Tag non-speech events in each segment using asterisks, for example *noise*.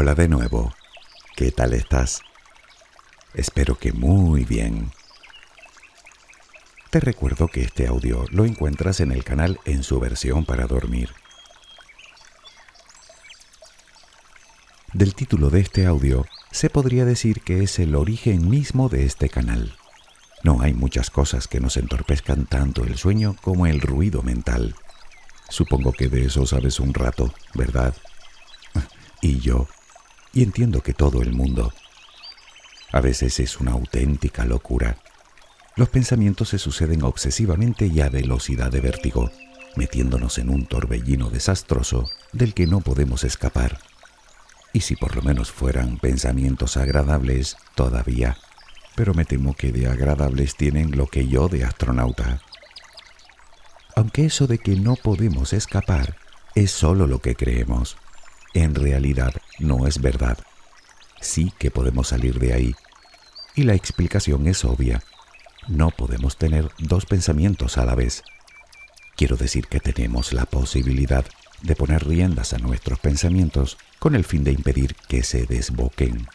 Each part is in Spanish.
Hola de nuevo. ¿Qué tal estás? Espero que muy bien. Te recuerdo que este audio lo encuentras en el canal en su versión para dormir. Del título de este audio se podría decir que es el origen mismo de este canal. No hay muchas cosas que nos entorpezcan tanto el sueño como el ruido mental. Supongo que de eso sabes un rato, ¿verdad? *laughs* Y yo y entiendo que todo el mundo. A veces es una auténtica locura. Los pensamientos se suceden obsesivamente y a velocidad de vértigo, metiéndonos en un torbellino desastroso del que no podemos escapar. Y si por lo menos fueran pensamientos agradables, todavía. Pero me temo que de agradables tienen lo que yo de astronauta. Aunque eso de que no podemos escapar es solo lo que creemos en realidad no es verdad. Sí que podemos salir de ahí. Y la explicación es obvia. No podemos tener dos pensamientos a la vez. Quiero decir que tenemos la posibilidad de poner riendas a nuestros pensamientos con el fin de impedir que se desboquen.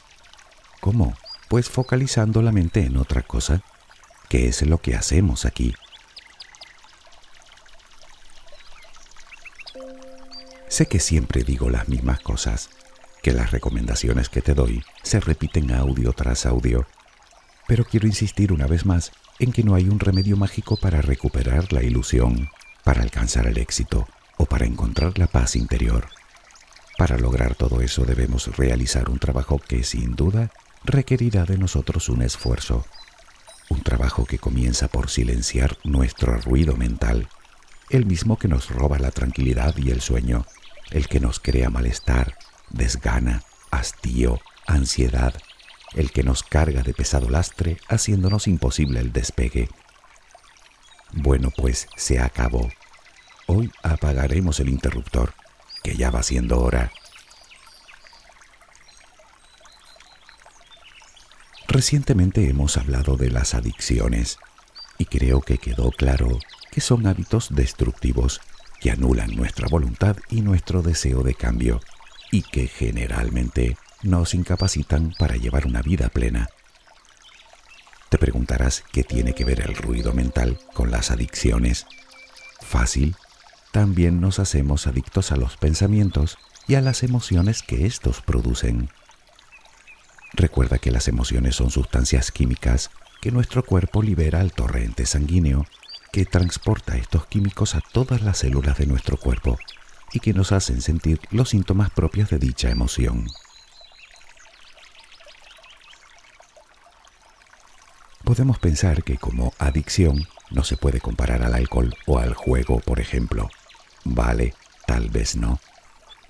¿Cómo? Pues focalizando la mente en otra cosa, que es lo que hacemos aquí. Sé que siempre digo las mismas cosas, que las recomendaciones que te doy se repiten audio tras audio, pero quiero insistir una vez más en que no hay un remedio mágico para recuperar la ilusión, para alcanzar el éxito o para encontrar la paz interior. Para lograr todo eso debemos realizar un trabajo que sin duda requerirá de nosotros un esfuerzo, un trabajo que comienza por silenciar nuestro ruido mental, el mismo que nos roba la tranquilidad y el sueño el que nos crea malestar, desgana, hastío, ansiedad, el que nos carga de pesado lastre haciéndonos imposible el despegue. Bueno, pues se acabó. Hoy apagaremos el interruptor, que ya va siendo hora. Recientemente hemos hablado de las adicciones y creo que quedó claro que son hábitos destructivos que anulan nuestra voluntad y nuestro deseo de cambio y que generalmente nos incapacitan para llevar una vida plena. Te preguntarás qué tiene que ver el ruido mental con las adicciones. Fácil, también nos hacemos adictos a los pensamientos y a las emociones que estos producen. Recuerda que las emociones son sustancias químicas que nuestro cuerpo libera al torrente sanguíneo que transporta estos químicos a todas las células de nuestro cuerpo y que nos hacen sentir los síntomas propios de dicha emoción. Podemos pensar que como adicción no se puede comparar al alcohol o al juego, por ejemplo. Vale, tal vez no,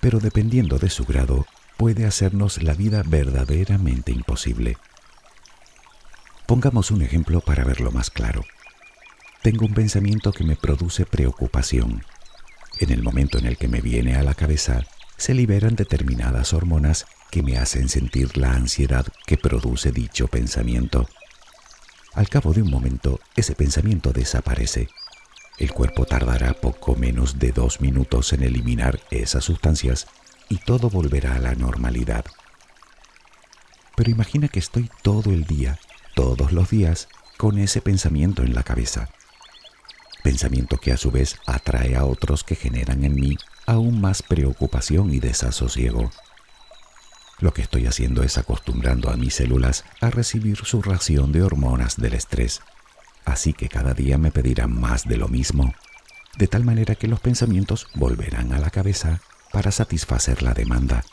pero dependiendo de su grado, puede hacernos la vida verdaderamente imposible. Pongamos un ejemplo para verlo más claro tengo un pensamiento que me produce preocupación. En el momento en el que me viene a la cabeza, se liberan determinadas hormonas que me hacen sentir la ansiedad que produce dicho pensamiento. Al cabo de un momento, ese pensamiento desaparece. El cuerpo tardará poco menos de dos minutos en eliminar esas sustancias y todo volverá a la normalidad. Pero imagina que estoy todo el día, todos los días, con ese pensamiento en la cabeza pensamiento que a su vez atrae a otros que generan en mí aún más preocupación y desasosiego. Lo que estoy haciendo es acostumbrando a mis células a recibir su ración de hormonas del estrés, así que cada día me pedirán más de lo mismo, de tal manera que los pensamientos volverán a la cabeza para satisfacer la demanda.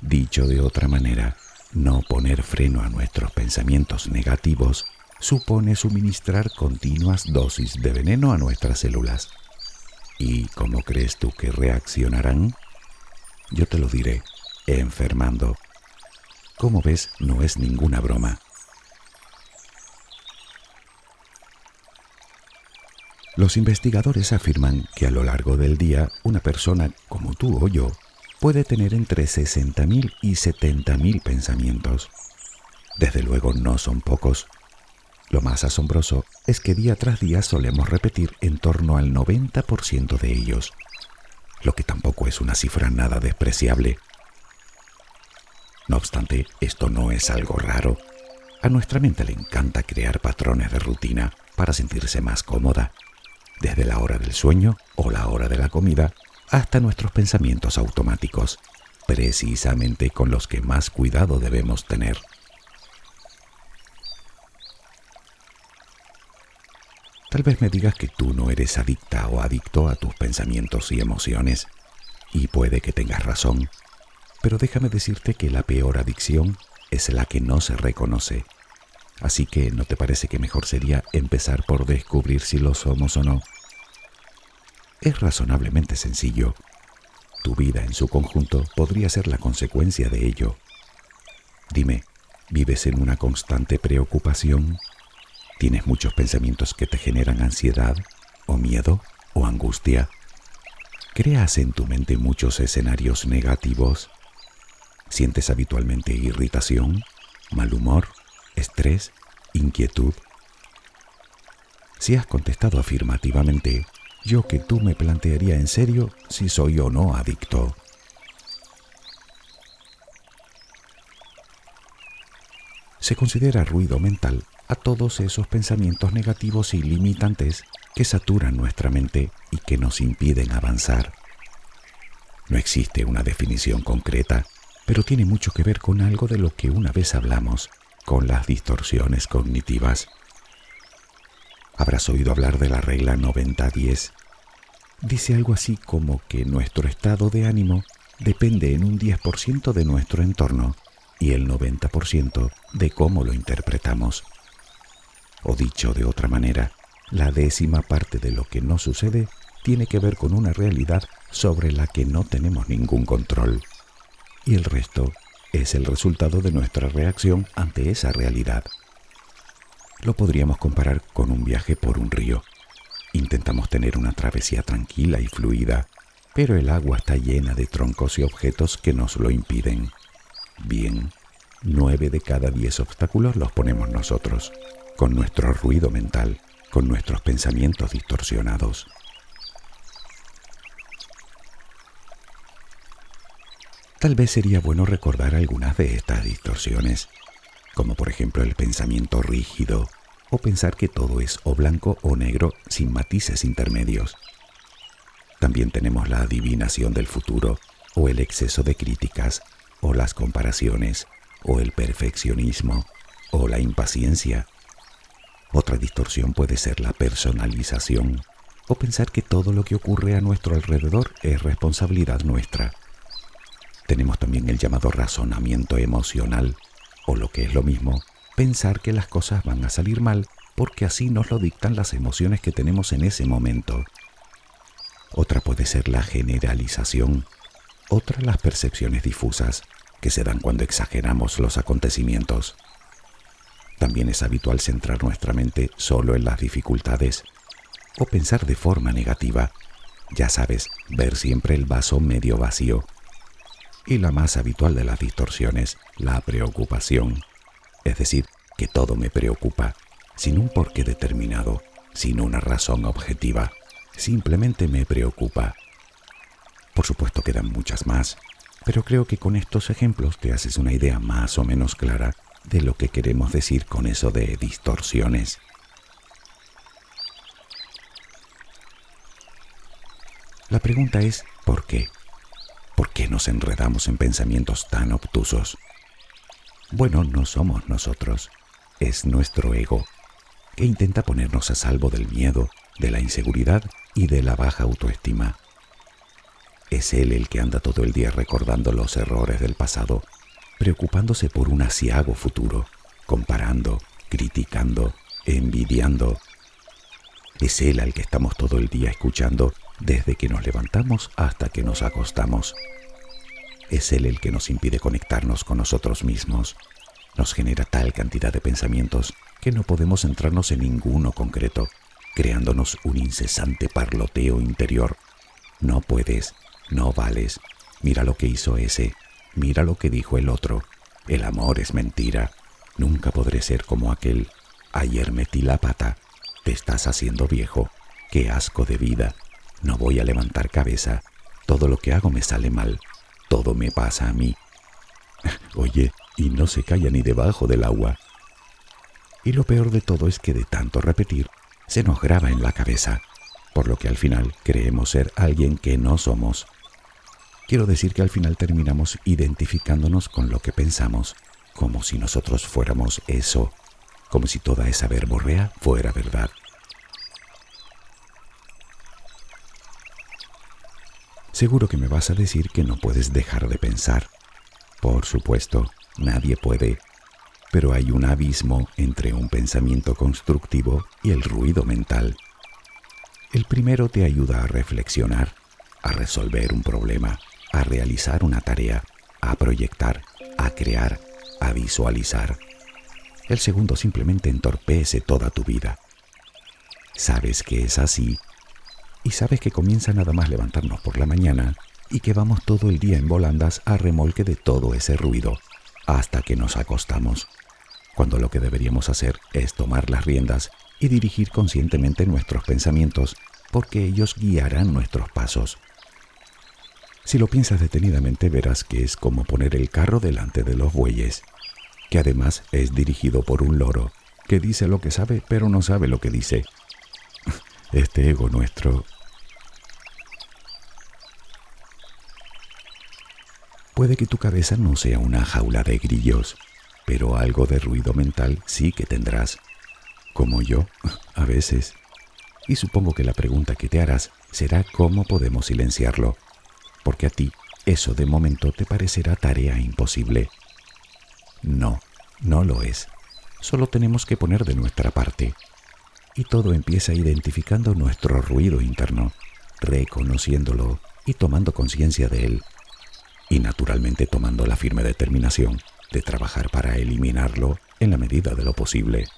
Dicho de otra manera, no poner freno a nuestros pensamientos negativos supone suministrar continuas dosis de veneno a nuestras células. ¿Y cómo crees tú que reaccionarán? Yo te lo diré, enfermando. Como ves, no es ninguna broma. Los investigadores afirman que a lo largo del día una persona como tú o yo puede tener entre 60.000 y 70.000 pensamientos. Desde luego no son pocos, lo más asombroso es que día tras día solemos repetir en torno al 90% de ellos, lo que tampoco es una cifra nada despreciable. No obstante, esto no es algo raro. A nuestra mente le encanta crear patrones de rutina para sentirse más cómoda, desde la hora del sueño o la hora de la comida hasta nuestros pensamientos automáticos, precisamente con los que más cuidado debemos tener. Tal vez me digas que tú no eres adicta o adicto a tus pensamientos y emociones, y puede que tengas razón, pero déjame decirte que la peor adicción es la que no se reconoce. Así que ¿no te parece que mejor sería empezar por descubrir si lo somos o no? Es razonablemente sencillo. Tu vida en su conjunto podría ser la consecuencia de ello. Dime, ¿vives en una constante preocupación? ¿Tienes muchos pensamientos que te generan ansiedad o miedo o angustia? ¿Creas en tu mente muchos escenarios negativos? ¿Sientes habitualmente irritación, mal humor, estrés, inquietud? Si has contestado afirmativamente, yo que tú me plantearía en serio si soy o no adicto. Se considera ruido mental a todos esos pensamientos negativos y limitantes que saturan nuestra mente y que nos impiden avanzar. No existe una definición concreta, pero tiene mucho que ver con algo de lo que una vez hablamos, con las distorsiones cognitivas. Habrás oído hablar de la regla 90-10. Dice algo así como que nuestro estado de ánimo depende en un 10% de nuestro entorno y el 90% de cómo lo interpretamos. O dicho de otra manera, la décima parte de lo que no sucede tiene que ver con una realidad sobre la que no tenemos ningún control. Y el resto es el resultado de nuestra reacción ante esa realidad. Lo podríamos comparar con un viaje por un río. Intentamos tener una travesía tranquila y fluida, pero el agua está llena de troncos y objetos que nos lo impiden. Bien, nueve de cada diez obstáculos los ponemos nosotros con nuestro ruido mental, con nuestros pensamientos distorsionados. Tal vez sería bueno recordar algunas de estas distorsiones, como por ejemplo el pensamiento rígido o pensar que todo es o blanco o negro sin matices intermedios. También tenemos la adivinación del futuro o el exceso de críticas o las comparaciones o el perfeccionismo o la impaciencia otra distorsión puede ser la personalización o pensar que todo lo que ocurre a nuestro alrededor es responsabilidad nuestra. Tenemos también el llamado razonamiento emocional o lo que es lo mismo, pensar que las cosas van a salir mal porque así nos lo dictan las emociones que tenemos en ese momento. Otra puede ser la generalización, otra las percepciones difusas que se dan cuando exageramos los acontecimientos. También es habitual centrar nuestra mente solo en las dificultades o pensar de forma negativa. Ya sabes, ver siempre el vaso medio vacío. Y la más habitual de las distorsiones, la preocupación. Es decir, que todo me preocupa, sin un porqué determinado, sin una razón objetiva. Simplemente me preocupa. Por supuesto quedan muchas más, pero creo que con estos ejemplos te haces una idea más o menos clara de lo que queremos decir con eso de distorsiones. La pregunta es, ¿por qué? ¿Por qué nos enredamos en pensamientos tan obtusos? Bueno, no somos nosotros, es nuestro ego, que intenta ponernos a salvo del miedo, de la inseguridad y de la baja autoestima. Es él el que anda todo el día recordando los errores del pasado preocupándose por un asiago futuro, comparando, criticando, envidiando. Es Él al que estamos todo el día escuchando desde que nos levantamos hasta que nos acostamos. Es Él el que nos impide conectarnos con nosotros mismos. Nos genera tal cantidad de pensamientos que no podemos centrarnos en ninguno concreto, creándonos un incesante parloteo interior. No puedes, no vales, mira lo que hizo ese, Mira lo que dijo el otro. El amor es mentira. Nunca podré ser como aquel. Ayer metí la pata. Te estás haciendo viejo. Qué asco de vida. No voy a levantar cabeza. Todo lo que hago me sale mal. Todo me pasa a mí. *laughs* Oye, y no se calla ni debajo del agua. Y lo peor de todo es que de tanto repetir, se nos graba en la cabeza, por lo que al final creemos ser alguien que no somos. Quiero decir que al final terminamos identificándonos con lo que pensamos, como si nosotros fuéramos eso, como si toda esa verborrea fuera verdad. Seguro que me vas a decir que no puedes dejar de pensar. Por supuesto, nadie puede, pero hay un abismo entre un pensamiento constructivo y el ruido mental. El primero te ayuda a reflexionar, a resolver un problema, a realizar una tarea, a proyectar, a crear, a visualizar. El segundo simplemente entorpece toda tu vida. Sabes que es así y sabes que comienza nada más levantarnos por la mañana y que vamos todo el día en volandas a remolque de todo ese ruido hasta que nos acostamos, cuando lo que deberíamos hacer es tomar las riendas y dirigir conscientemente nuestros pensamientos, porque ellos guiarán nuestros pasos. Si lo piensas detenidamente verás que es como poner el carro delante de los bueyes, que además es dirigido por un loro, que dice lo que sabe pero no sabe lo que dice. *laughs* Este ego nuestro Puede que tu cabeza no sea una jaula de grillos, pero algo de ruido mental sí que tendrás, como yo, *laughs* a veces. Y supongo que la pregunta que te harás será cómo podemos silenciarlo, porque a ti eso de momento te parecerá tarea imposible. No, no lo es. Solo tenemos que poner de nuestra parte. Y todo empieza identificando nuestro ruido interno, reconociéndolo y tomando conciencia de él y naturalmente tomando la firme determinación de trabajar para eliminarlo en la medida de lo posible.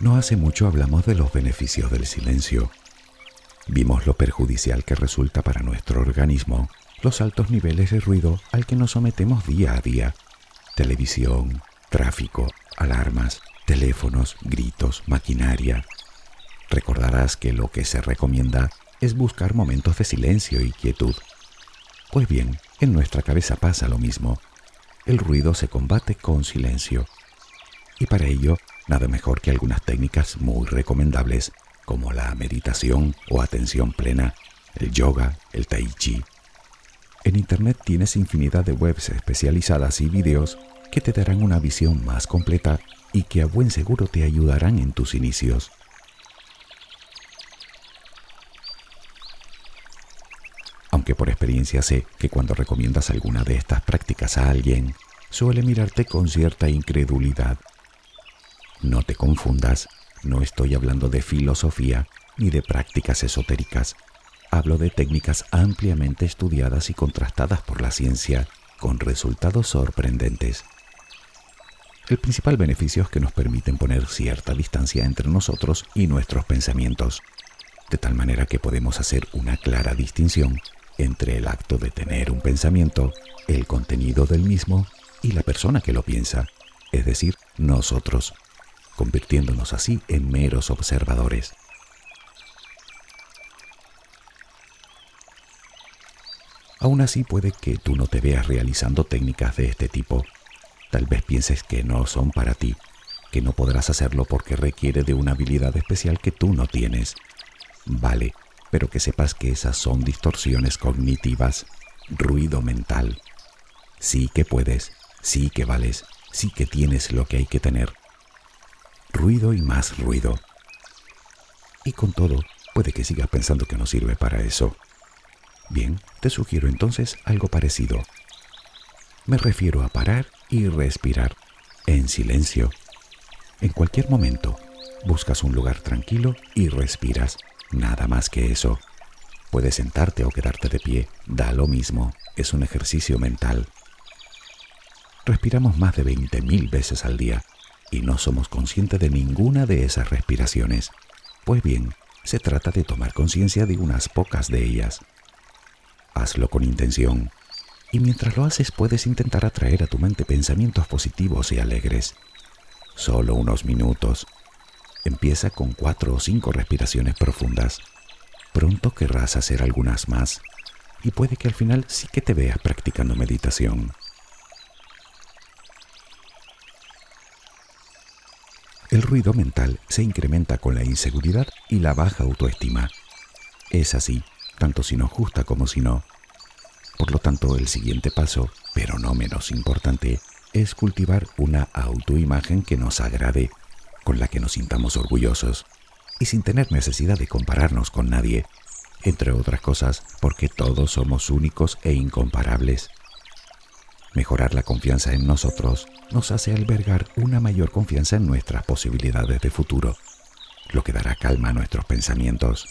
No hace mucho hablamos de los beneficios del silencio. Vimos lo perjudicial que resulta para nuestro organismo los altos niveles de ruido al que nos sometemos día a día. Televisión, tráfico, alarmas, teléfonos, gritos, maquinaria. Recordarás que lo que se recomienda es buscar momentos de silencio y quietud. Pues bien, en nuestra cabeza pasa lo mismo. El ruido se combate con silencio. Y para ello, nada mejor que algunas técnicas muy recomendables, como la meditación o atención plena, el yoga, el tai chi. En Internet tienes infinidad de webs especializadas y videos que te darán una visión más completa y que a buen seguro te ayudarán en tus inicios. aunque por experiencia sé que cuando recomiendas alguna de estas prácticas a alguien, suele mirarte con cierta incredulidad. No te confundas, no estoy hablando de filosofía ni de prácticas esotéricas. Hablo de técnicas ampliamente estudiadas y contrastadas por la ciencia, con resultados sorprendentes. El principal beneficio es que nos permiten poner cierta distancia entre nosotros y nuestros pensamientos, de tal manera que podemos hacer una clara distinción entre el acto de tener un pensamiento, el contenido del mismo y la persona que lo piensa, es decir, nosotros, convirtiéndonos así en meros observadores. Aún así puede que tú no te veas realizando técnicas de este tipo. Tal vez pienses que no son para ti, que no podrás hacerlo porque requiere de una habilidad especial que tú no tienes. Vale, pero que sepas que esas son distorsiones cognitivas, ruido mental. Sí que puedes, sí que vales, sí que tienes lo que hay que tener. Ruido y más ruido. Y con todo, puede que sigas pensando que no sirve para eso. Bien, te sugiero entonces algo parecido. Me refiero a parar y respirar, en silencio. En cualquier momento, buscas un lugar tranquilo y respiras Nada más que eso. Puedes sentarte o quedarte de pie, da lo mismo, es un ejercicio mental. Respiramos más de 20.000 veces al día y no somos conscientes de ninguna de esas respiraciones. Pues bien, se trata de tomar conciencia de unas pocas de ellas. Hazlo con intención y mientras lo haces puedes intentar atraer a tu mente pensamientos positivos y alegres. Solo unos minutos Empieza con cuatro o cinco respiraciones profundas. Pronto querrás hacer algunas más. y puede que al final sí que te veas practicando meditación. El ruido mental se incrementa con la inseguridad y la baja autoestima. Es así, tanto si nos gusta como si no. Por lo tanto, el siguiente paso, pero no menos importante, es cultivar una autoimagen que nos agrade, con la que nos sintamos orgullosos y sin tener necesidad de compararnos con nadie, entre otras cosas porque todos somos únicos e incomparables. Mejorar la confianza en nosotros nos hace albergar una mayor confianza en nuestras posibilidades de futuro, lo que dará calma a nuestros pensamientos.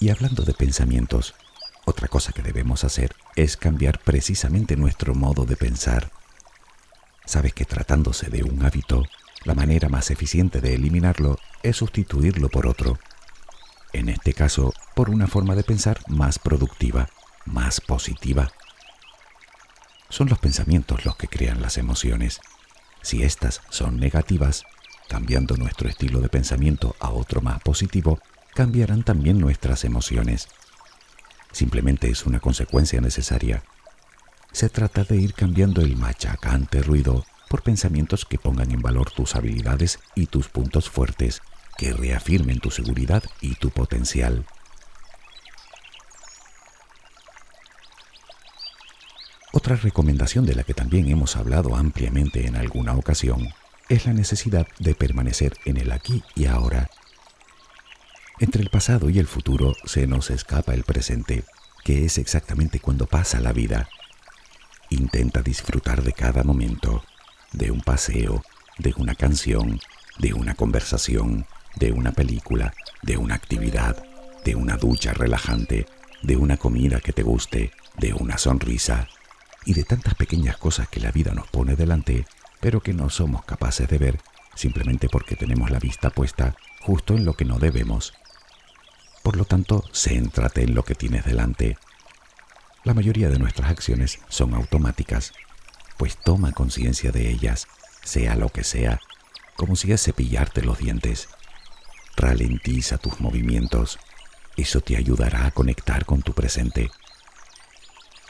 Y hablando de pensamientos, otra cosa que debemos hacer es cambiar precisamente nuestro modo de pensar. Sabes que tratándose de un hábito, la manera más eficiente de eliminarlo es sustituirlo por otro. En este caso, por una forma de pensar más productiva, más positiva. Son los pensamientos los que crean las emociones. Si éstas son negativas, cambiando nuestro estilo de pensamiento a otro más positivo, cambiarán también nuestras emociones simplemente es una consecuencia necesaria. Se trata de ir cambiando el machacante ruido por pensamientos que pongan en valor tus habilidades y tus puntos fuertes, que reafirmen tu seguridad y tu potencial. Otra recomendación de la que también hemos hablado ampliamente en alguna ocasión es la necesidad de permanecer en el aquí y ahora entre el pasado y el futuro se nos escapa el presente, que es exactamente cuando pasa la vida. Intenta disfrutar de cada momento, de un paseo, de una canción, de una conversación, de una película, de una actividad, de una ducha relajante, de una comida que te guste, de una sonrisa y de tantas pequeñas cosas que la vida nos pone delante, pero que no somos capaces de ver simplemente porque tenemos la vista puesta justo en lo que no debemos por lo tanto, céntrate en lo que tienes delante. La mayoría de nuestras acciones son automáticas, pues toma conciencia de ellas, sea lo que sea, como si es cepillarte los dientes. Ralentiza tus movimientos. Eso te ayudará a conectar con tu presente.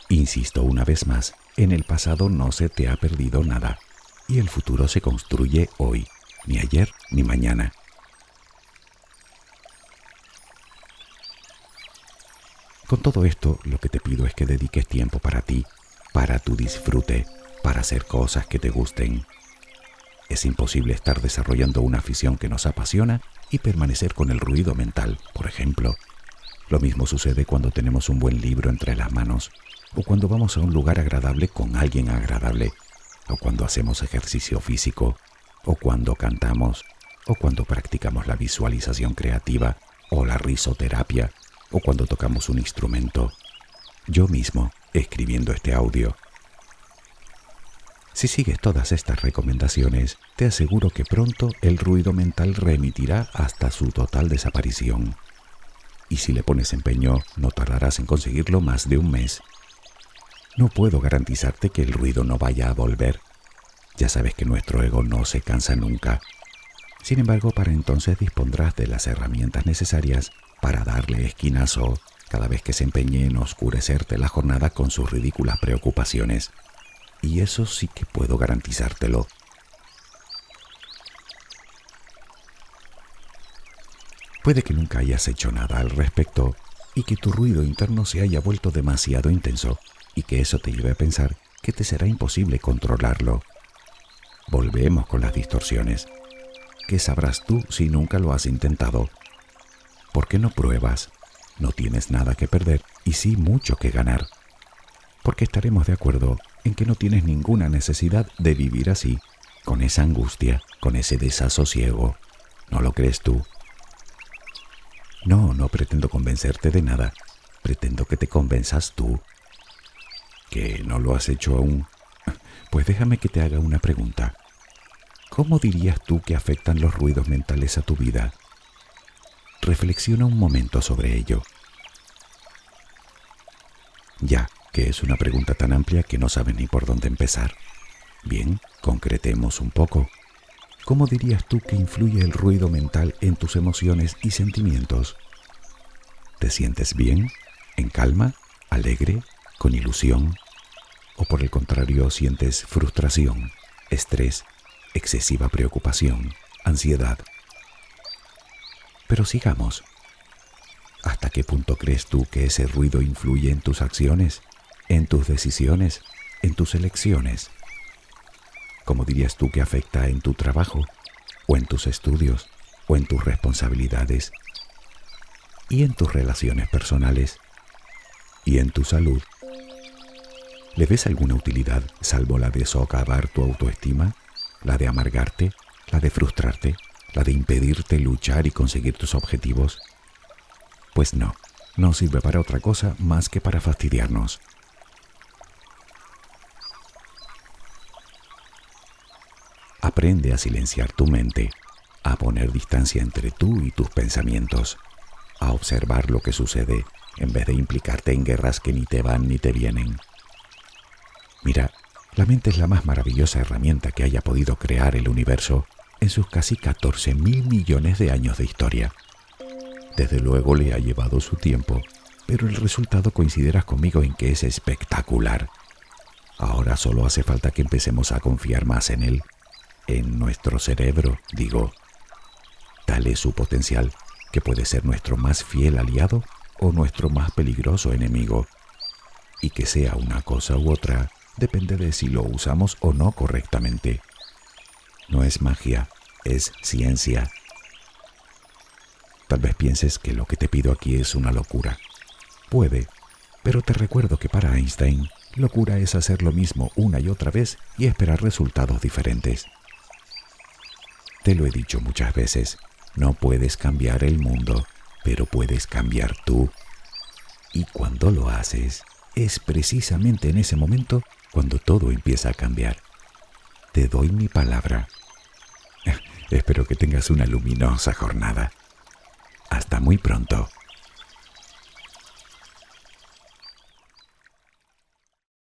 Insisto una vez más, en el pasado no se te ha perdido nada y el futuro se construye hoy, ni ayer ni mañana. Con todo esto, lo que te pido es que dediques tiempo para ti, para tu disfrute, para hacer cosas que te gusten. Es imposible estar desarrollando una afición que nos apasiona y permanecer con el ruido mental, por ejemplo. Lo mismo sucede cuando tenemos un buen libro entre las manos, o cuando vamos a un lugar agradable con alguien agradable, o cuando hacemos ejercicio físico, o cuando cantamos, o cuando practicamos la visualización creativa, o la risoterapia, o cuando tocamos un instrumento, yo mismo escribiendo este audio. Si sigues todas estas recomendaciones, te aseguro que pronto el ruido mental remitirá hasta su total desaparición. Y si le pones empeño, no tardarás en conseguirlo más de un mes. No puedo garantizarte que el ruido no vaya a volver. Ya sabes que nuestro ego no se cansa nunca. Sin embargo, para entonces dispondrás de las herramientas necesarias para darle esquinazo cada vez que se empeñe en oscurecerte la jornada con sus ridículas preocupaciones. Y eso sí que puedo garantizártelo. Puede que nunca hayas hecho nada al respecto y que tu ruido interno se haya vuelto demasiado intenso y que eso te lleve a pensar que te será imposible controlarlo. Volvemos con las distorsiones. ¿Qué sabrás tú si nunca lo has intentado? ¿Por qué no pruebas? No tienes nada que perder y sí mucho que ganar. Porque estaremos de acuerdo en que no tienes ninguna necesidad de vivir así, con esa angustia, con ese desasosiego. ¿No lo crees tú? No, no pretendo convencerte de nada. Pretendo que te convenzas tú. ¿Que no lo has hecho aún? Pues déjame que te haga una pregunta. ¿Cómo dirías tú que afectan los ruidos mentales a tu vida? Reflexiona un momento sobre ello. Ya que es una pregunta tan amplia que no sabes ni por dónde empezar. Bien, concretemos un poco. ¿cómo dirías tú que influye el ruido mental en tus emociones y sentimientos? ¿Te sientes bien, en calma, alegre, con ilusión? ¿O por el contrario sientes frustración, estrés, excesiva preocupación, ansiedad? Pero sigamos. ¿Hasta qué punto crees tú que ese ruido influye en tus acciones, en tus decisiones, en tus elecciones? ¿Cómo dirías tú que afecta en tu trabajo, o en tus estudios, o en tus responsabilidades, y en tus relaciones personales, y en tu salud? ¿Le ves alguna utilidad salvo la de socavar tu autoestima, la de amargarte, la de frustrarte, la de impedirte luchar y conseguir tus objetivos? Pues no, no sirve para otra cosa más que para fastidiarnos. Aprende a silenciar tu mente, a poner distancia entre tú y tus pensamientos, a observar lo que sucede en vez de implicarte en guerras que ni te van ni te vienen. Mira, la mente es la más maravillosa herramienta que haya podido crear el universo en sus casi 14 mil millones de años de historia. Desde luego le ha llevado su tiempo, pero el resultado coincidirás conmigo en que es espectacular. Ahora solo hace falta que empecemos a confiar más en él en nuestro cerebro, digo. Tal es su potencial que puede ser nuestro más fiel aliado o nuestro más peligroso enemigo. Y que sea una cosa u otra depende de si lo usamos o no correctamente. No es magia, es ciencia. Tal vez pienses que lo que te pido aquí es una locura. Puede, pero te recuerdo que para Einstein, locura es hacer lo mismo una y otra vez y esperar resultados diferentes. Te lo he dicho muchas veces, no puedes cambiar el mundo, pero puedes cambiar tú. Y cuando lo haces, es precisamente en ese momento cuando todo empieza a cambiar. Te doy mi palabra. *laughs* Espero que tengas una luminosa jornada. Hasta muy pronto.